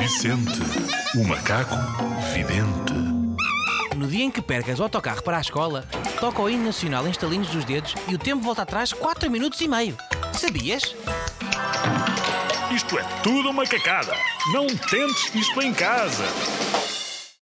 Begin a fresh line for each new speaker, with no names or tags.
Vicente, o macaco vidente.
No dia em que percas o autocarro para a escola, toca o hino nacional em estalinhos dos dedos e o tempo volta atrás 4 minutos e meio. Sabias?
Isto é tudo uma cacada. Não tentes isto em casa.